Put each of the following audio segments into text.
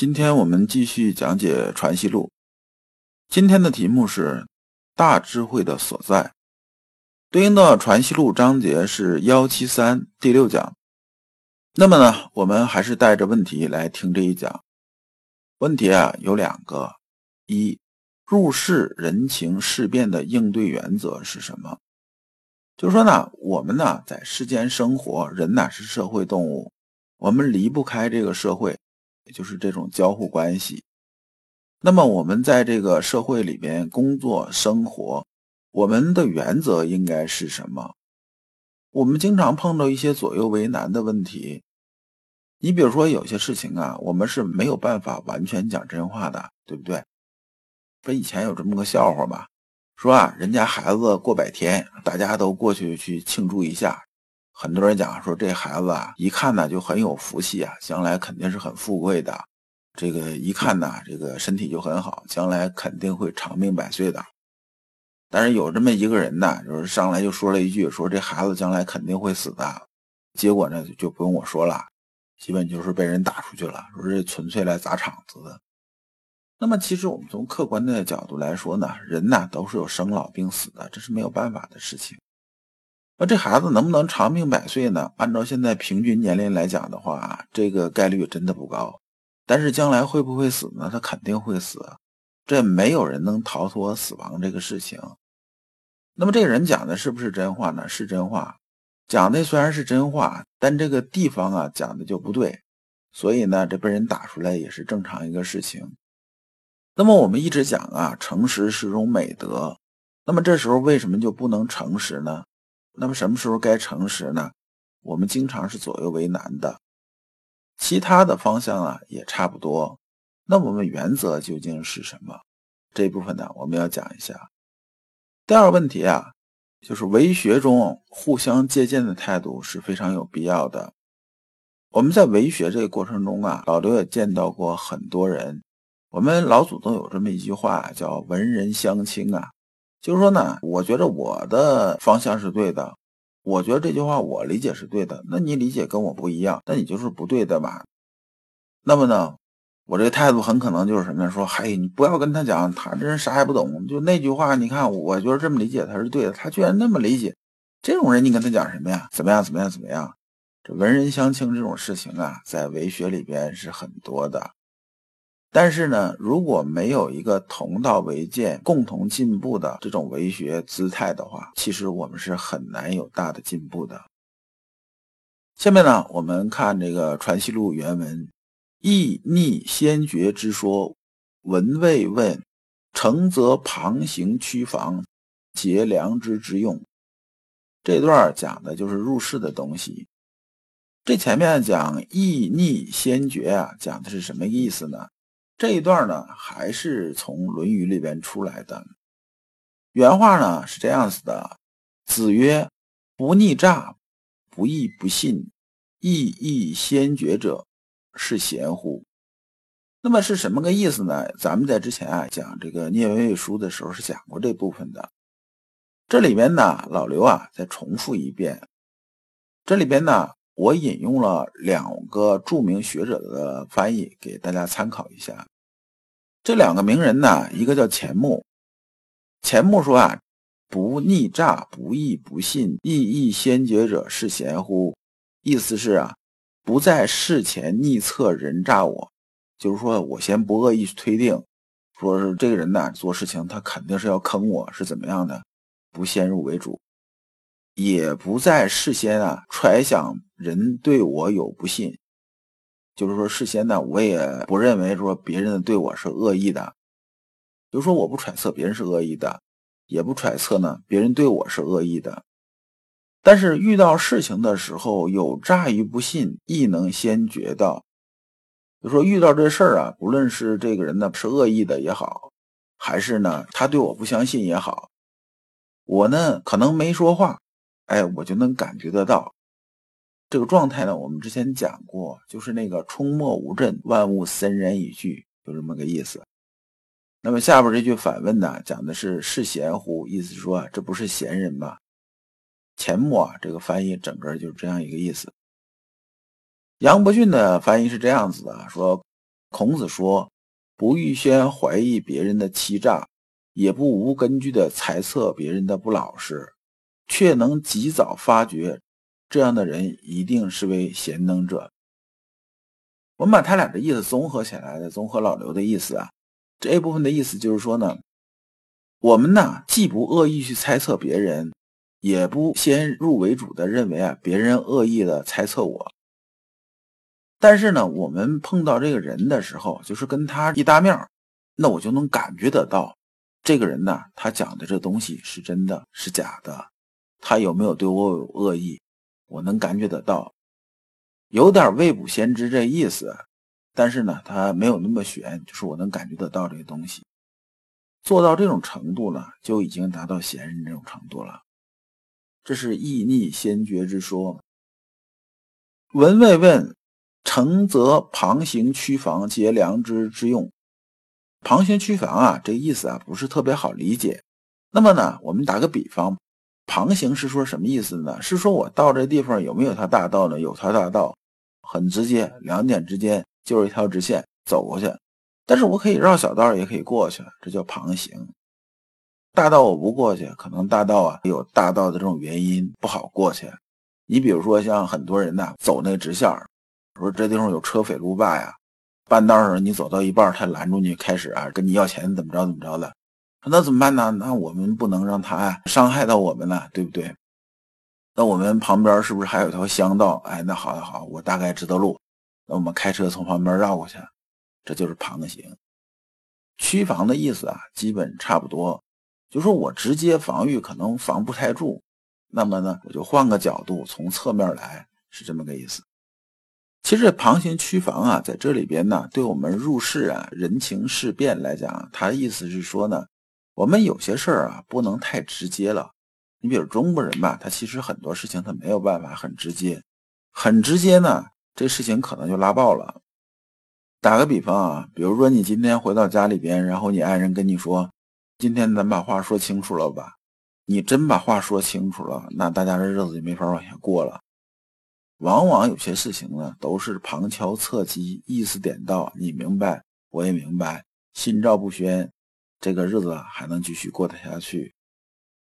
今天我们继续讲解《传习录》，今天的题目是“大智慧的所在”，对应的《传习录》章节是幺七三第六讲。那么呢，我们还是带着问题来听这一讲。问题啊有两个：一、入世人情事变的应对原则是什么？就是说呢，我们呢在世间生活，人呐是社会动物，我们离不开这个社会。就是这种交互关系。那么我们在这个社会里边工作生活，我们的原则应该是什么？我们经常碰到一些左右为难的问题。你比如说有些事情啊，我们是没有办法完全讲真话的，对不对？不以前有这么个笑话吗？说啊，人家孩子过百天，大家都过去去庆祝一下。很多人讲说这孩子啊，一看呢就很有福气啊，将来肯定是很富贵的。这个一看呢，这个身体就很好，将来肯定会长命百岁的。但是有这么一个人呢，就是上来就说了一句，说这孩子将来肯定会死的。结果呢，就不用我说了，基本就是被人打出去了，说这纯粹来砸场子的。那么其实我们从客观的角度来说呢，人呢都是有生老病死的，这是没有办法的事情。那这孩子能不能长命百岁呢？按照现在平均年龄来讲的话，这个概率真的不高。但是将来会不会死呢？他肯定会死，这没有人能逃脱死亡这个事情。那么这个人讲的是不是真话呢？是真话，讲的虽然是真话，但这个地方啊讲的就不对，所以呢，这被人打出来也是正常一个事情。那么我们一直讲啊，诚实是种美德。那么这时候为什么就不能诚实呢？那么什么时候该诚实呢？我们经常是左右为难的，其他的方向啊也差不多。那我们原则究竟是什么？这一部分呢，我们要讲一下。第二个问题啊，就是为学中互相借鉴的态度是非常有必要的。我们在为学这个过程中啊，老刘也见到过很多人。我们老祖宗有这么一句话，叫“文人相轻”啊。就是说呢，我觉得我的方向是对的，我觉得这句话我理解是对的，那你理解跟我不一样，那你就是不对的吧？那么呢，我这个态度很可能就是什么呀？说，嗨，你不要跟他讲，他这人啥也不懂。就那句话，你看，我觉得这么理解他是对的，他居然那么理解，这种人你跟他讲什么呀？怎么样？怎么样？怎么样？这文人相轻这种事情啊，在文学里边是很多的。但是呢，如果没有一个同道为鉴、共同进步的这种为学姿态的话，其实我们是很难有大的进步的。下面呢，我们看这个《传习录》原文：“义逆先觉之说，闻未问，诚则旁行趋防，节良知之用。”这段讲的就是入世的东西。这前面讲义逆先觉啊，讲的是什么意思呢？这一段呢，还是从《论语》里边出来的。原话呢是这样子的：“子曰，不逆诈，不义不信，义亦先觉者，是贤乎？”那么是什么个意思呢？咱们在之前啊讲这个《聂维书》的时候是讲过这部分的。这里边呢，老刘啊再重复一遍。这里边呢。我引用了两个著名学者的翻译，给大家参考一下。这两个名人呢，一个叫钱穆。钱穆说啊：“不逆诈，不义不信，义先觉者是贤乎？”意思是啊，不在事前逆测人诈我，就是说我先不恶意推定，说是这个人呢做事情他肯定是要坑我，是怎么样的？不先入为主。也不在事先啊揣想人对我有不信，就是说事先呢，我也不认为说别人对我是恶意的，就是说我不揣测别人是恶意的，也不揣测呢别人对我是恶意的。但是遇到事情的时候，有诈于不信，亦能先觉到。就说遇到这事儿啊，不论是这个人呢是恶意的也好，还是呢他对我不相信也好，我呢可能没说话，哎，我就能感觉得到这个状态呢。我们之前讲过，就是那个“冲墨无阵，万物森然以聚”，就这么个意思。那么下边这句反问呢，讲的是“是贤乎”，意思是说这不是贤人吗？钱穆啊，这个翻译整个就是这样一个意思。杨伯峻的翻译是这样子的：说孔子说，不预先怀疑别人的欺诈，也不无根据的猜测别人的不老实，却能及早发觉，这样的人一定是位贤能者。我们把他俩的意思综合起来的，综合老刘的意思啊，这一部分的意思就是说呢，我们呢既不恶意去猜测别人，也不先入为主的认为啊别人恶意的猜测我。但是呢，我们碰到这个人的时候，就是跟他一搭面那我就能感觉得到，这个人呢，他讲的这东西是真的是假的，他有没有对我有恶意，我能感觉得到，有点未卜先知这意思，但是呢，他没有那么玄，就是我能感觉得到这个东西，做到这种程度了，就已经达到贤人这种程度了，这是意逆先觉之说。文卫问。诚则旁行趋防，皆良知之用。旁行趋防啊，这意思啊不是特别好理解。那么呢，我们打个比方，旁行是说什么意思呢？是说我到这地方有没有条大道呢？有条大道，很直接，两点之间就是一条直线走过去。但是我可以绕小道，也可以过去，这叫旁行。大道我不过去，可能大道啊有大道的这种原因不好过去。你比如说像很多人呢走那直线。说这地方有车匪路霸呀，半道上你走到一半，他拦住你，开始啊跟你要钱，怎么着怎么着的，那怎么办呢？那我们不能让他伤害到我们了，对不对？那我们旁边是不是还有条乡道？哎，那好，好，我大概知道路，那我们开车从旁边绕过去，这就是旁行。区防的意思啊，基本差不多，就说我直接防御可能防不太住，那么呢，我就换个角度，从侧面来，是这么个意思。其实旁行区防啊，在这里边呢，对我们入世啊、人情世变来讲，它的意思是说呢，我们有些事儿啊，不能太直接了。你比如中国人吧，他其实很多事情他没有办法很直接，很直接呢，这事情可能就拉爆了。打个比方啊，比如说你今天回到家里边，然后你爱人跟你说，今天咱把话说清楚了吧？你真把话说清楚了，那大家这日子就没法往下过了。往往有些事情呢，都是旁敲侧击，意思点到，你明白，我也明白，心照不宣，这个日子还能继续过得下去。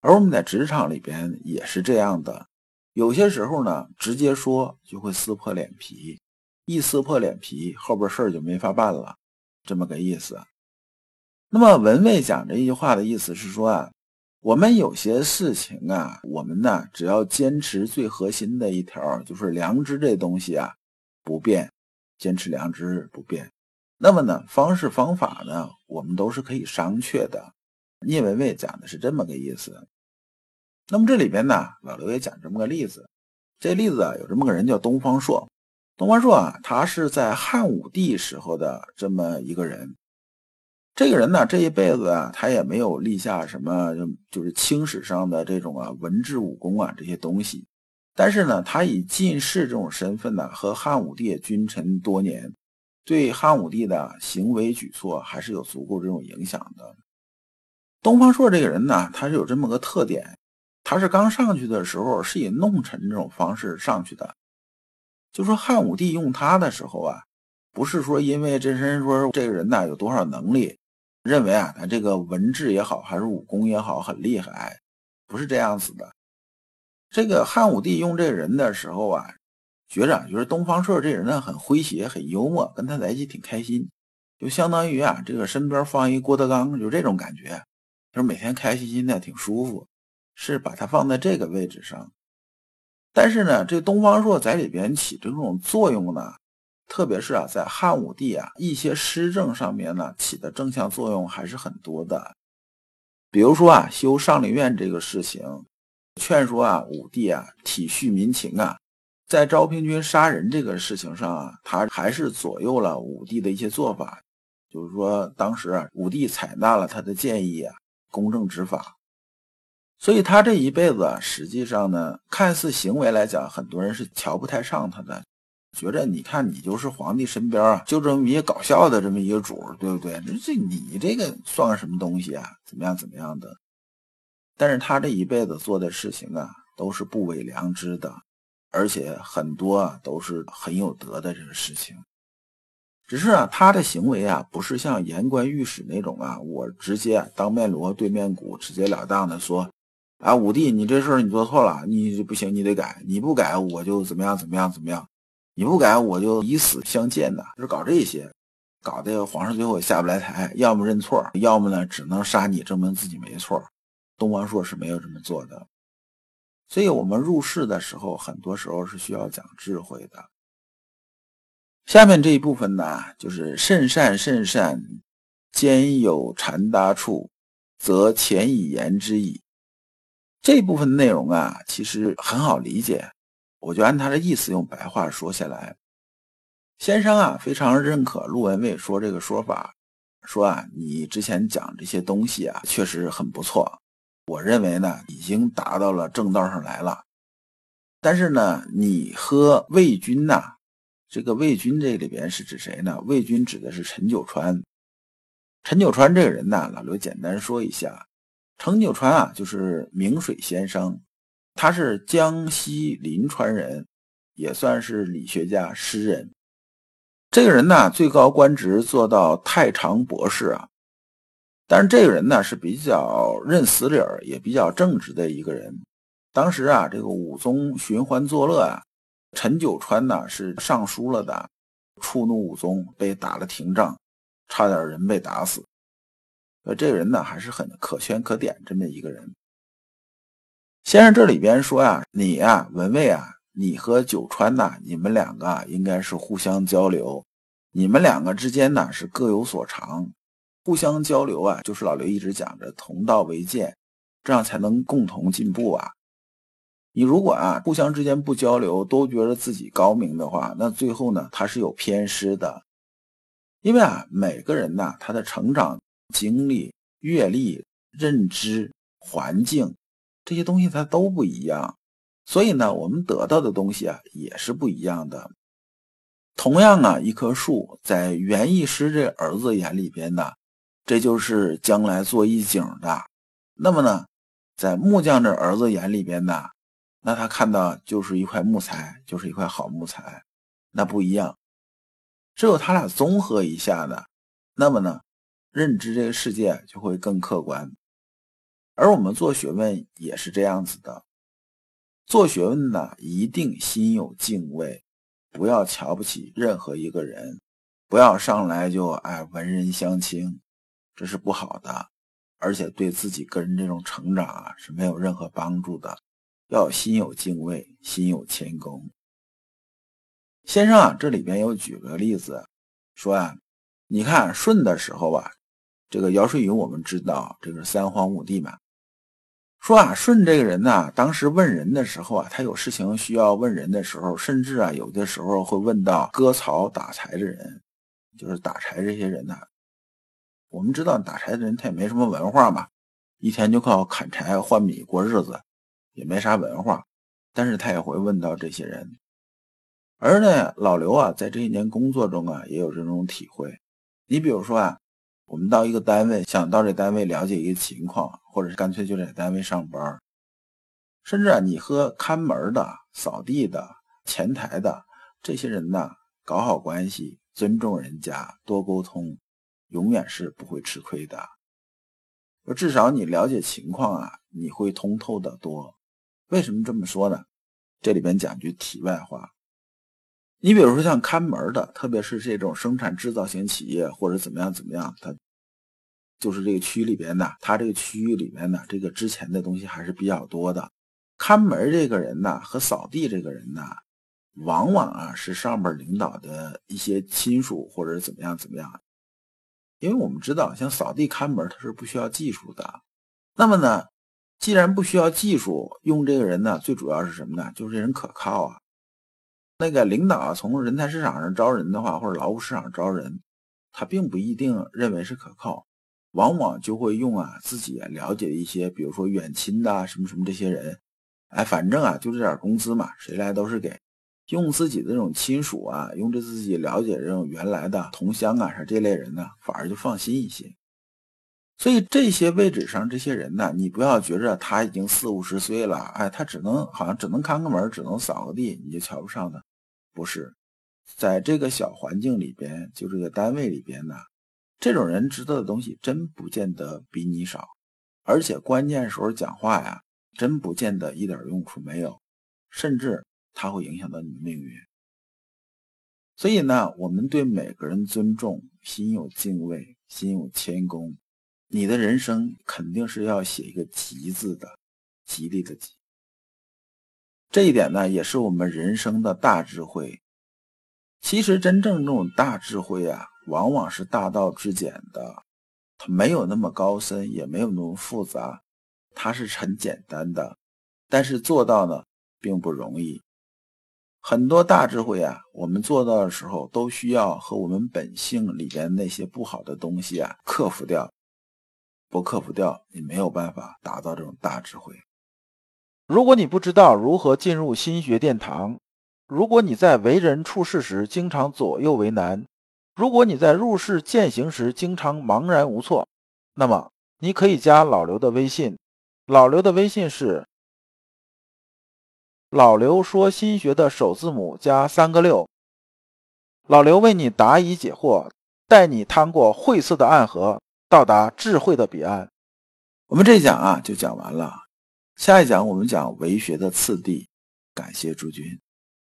而我们在职场里边也是这样的，有些时候呢，直接说就会撕破脸皮，一撕破脸皮，后边事儿就没法办了，这么个意思。那么文卫讲这一句话的意思是说啊。我们有些事情啊，我们呢只要坚持最核心的一条，就是良知这东西啊不变，坚持良知不变。那么呢，方式方法呢，我们都是可以商榷的。聂文蔚讲的是这么个意思。那么这里边呢，老刘也讲这么个例子。这例子啊，有这么个人叫东方朔。东方朔啊，他是在汉武帝时候的这么一个人。这个人呢，这一辈子啊，他也没有立下什么，就就是青史上的这种啊文治武功啊这些东西。但是呢，他以进士这种身份呢，和汉武帝君臣多年，对汉武帝的行为举措还是有足够这种影响的。东方朔这个人呢，他是有这么个特点，他是刚上去的时候是以弄臣这种方式上去的，就说汉武帝用他的时候啊，不是说因为这身说这个人呢有多少能力。认为啊，他这个文治也好，还是武功也好，很厉害，不是这样子的。这个汉武帝用这个人的时候啊，觉着就是东方朔这人呢很诙谐，很幽默，跟他在一起挺开心，就相当于啊，这个身边放一郭德纲，就这种感觉，就是每天开开心心的，挺舒服，是把他放在这个位置上。但是呢，这东方朔在里边起这种作用呢。特别是啊，在汉武帝啊一些施政上面呢，起的正向作用还是很多的。比如说啊，修上林苑这个事情，劝说啊武帝啊体恤民情啊，在昭平君杀人这个事情上啊，他还是左右了武帝的一些做法。就是说，当时啊，武帝采纳了他的建议啊，公正执法。所以他这一辈子啊，实际上呢，看似行为来讲，很多人是瞧不太上他的，觉着你看你就是皇帝身边啊，就这么一个搞笑的这么一个主，对不对？这这你这个算个什么东西啊？怎么样怎么样的？但是他这一辈子做的事情啊，都是不违良知的，而且很多啊都是很有德的这个事情。只是啊，他的行为啊，不是像言官御史那种啊，我直接当面锣对面鼓，直截了当的说。啊，武帝，你这事儿你做错了，你不行，你得改，你不改我就怎么样怎么样怎么样，你不改我就以死相见的，就是搞这些，搞得皇上最后也下不来台，要么认错，要么呢只能杀你，证明自己没错。东王朔是没有这么做的，所以我们入世的时候，很多时候是需要讲智慧的。下面这一部分呢，就是甚善甚善，兼有禅达处，则前以言之矣。这部分内容啊，其实很好理解，我就按他的意思用白话说下来。先生啊，非常认可陆文蔚说这个说法，说啊，你之前讲这些东西啊，确实很不错。我认为呢，已经达到了正道上来了。但是呢，你和魏军呐，这个魏军这里边是指谁呢？魏军指的是陈九川。陈九川这个人呢，老刘简单说一下。陈九川啊，就是明水先生，他是江西临川人，也算是理学家、诗人。这个人呢，最高官职做到太常博士啊。但是这个人呢，是比较认死理儿，也比较正直的一个人。当时啊，这个武宗寻欢作乐啊，陈九川呢是上书了的，触怒武宗，被打了廷杖，差点人被打死。呃，这个人呢还是很可圈可点这么一个人。先生这里边说呀，你呀，文蔚啊，你和九川呐，你们两个应该是互相交流，你们两个之间呢是各有所长，互相交流啊，就是老刘一直讲的同道为鉴，这样才能共同进步啊。你如果啊互相之间不交流，都觉得自己高明的话，那最后呢他是有偏失的，因为啊每个人呐他的成长。经历、阅历、认知、环境这些东西，它都不一样，所以呢，我们得到的东西啊也是不一样的。同样啊，一棵树在园艺师这儿子眼里边呢，这就是将来做一景的；那么呢，在木匠这儿子眼里边呢，那他看到就是一块木材，就是一块好木材，那不一样。只有他俩综合一下的，那么呢？认知这个世界就会更客观，而我们做学问也是这样子的。做学问呢，一定心有敬畏，不要瞧不起任何一个人，不要上来就哎文人相轻，这是不好的，而且对自己个人这种成长啊是没有任何帮助的。要心有敬畏，心有谦恭。先生啊，这里边有举个例子，说啊，你看舜的时候吧。这个尧舜禹，我们知道这个三皇五帝嘛。说啊，舜这个人呢，当时问人的时候啊，他有事情需要问人的时候，甚至啊，有的时候会问到割草打柴的人，就是打柴这些人呢。我们知道打柴的人他也没什么文化嘛，一天就靠砍柴换米过日子，也没啥文化，但是他也会问到这些人。而呢，老刘啊，在这一年工作中啊，也有这种体会。你比如说啊。我们到一个单位，想到这单位了解一个情况，或者是干脆就在单位上班，甚至啊，你和看门的、扫地的、前台的这些人呢，搞好关系，尊重人家，多沟通，永远是不会吃亏的。至少你了解情况啊，你会通透的多。为什么这么说呢？这里边讲句题外话。你比如说像看门的，特别是这种生产制造型企业或者怎么样怎么样，它就是这个区域里边的，它这个区域里面呢，这个之前的东西还是比较多的。看门这个人呢，和扫地这个人呢，往往啊是上边领导的一些亲属或者怎么样怎么样。因为我们知道，像扫地看门，它是不需要技术的。那么呢，既然不需要技术，用这个人呢，最主要是什么呢？就是这人可靠啊。那个领导从人才市场上招人的话，或者劳务市场招人，他并不一定认为是可靠，往往就会用啊自己了解一些，比如说远亲的什么什么这些人，哎，反正啊就这点工资嘛，谁来都是给，用自己的这种亲属啊，用着自己了解这种原来的同乡啊，啥这类人呢，反而就放心一些。所以这些位置上这些人呢，你不要觉着他已经四五十岁了，哎，他只能好像只能看个门，只能扫个地，你就瞧不上他。不是，在这个小环境里边，就这个单位里边呢，这种人知道的东西真不见得比你少，而且关键时候讲话呀，真不见得一点用处没有，甚至它会影响到你的命运。所以呢，我们对每个人尊重，心有敬畏，心有谦恭。你的人生肯定是要写一个“吉”字的，吉利的“吉”。这一点呢，也是我们人生的大智慧。其实，真正这种大智慧啊，往往是大道至简的，它没有那么高深，也没有那么复杂，它是很简单的。但是做到呢，并不容易。很多大智慧啊，我们做到的时候，都需要和我们本性里边那些不好的东西啊克服掉。不克服掉，你没有办法达到这种大智慧。如果你不知道如何进入心学殿堂，如果你在为人处事时经常左右为难，如果你在入世践行时经常茫然无措，那么你可以加老刘的微信。老刘的微信是老刘说心学的首字母加三个六。老刘为你答疑解惑，带你趟过晦涩的暗河。到达智慧的彼岸。我们这一讲啊就讲完了，下一讲我们讲为学的次第。感谢诸君。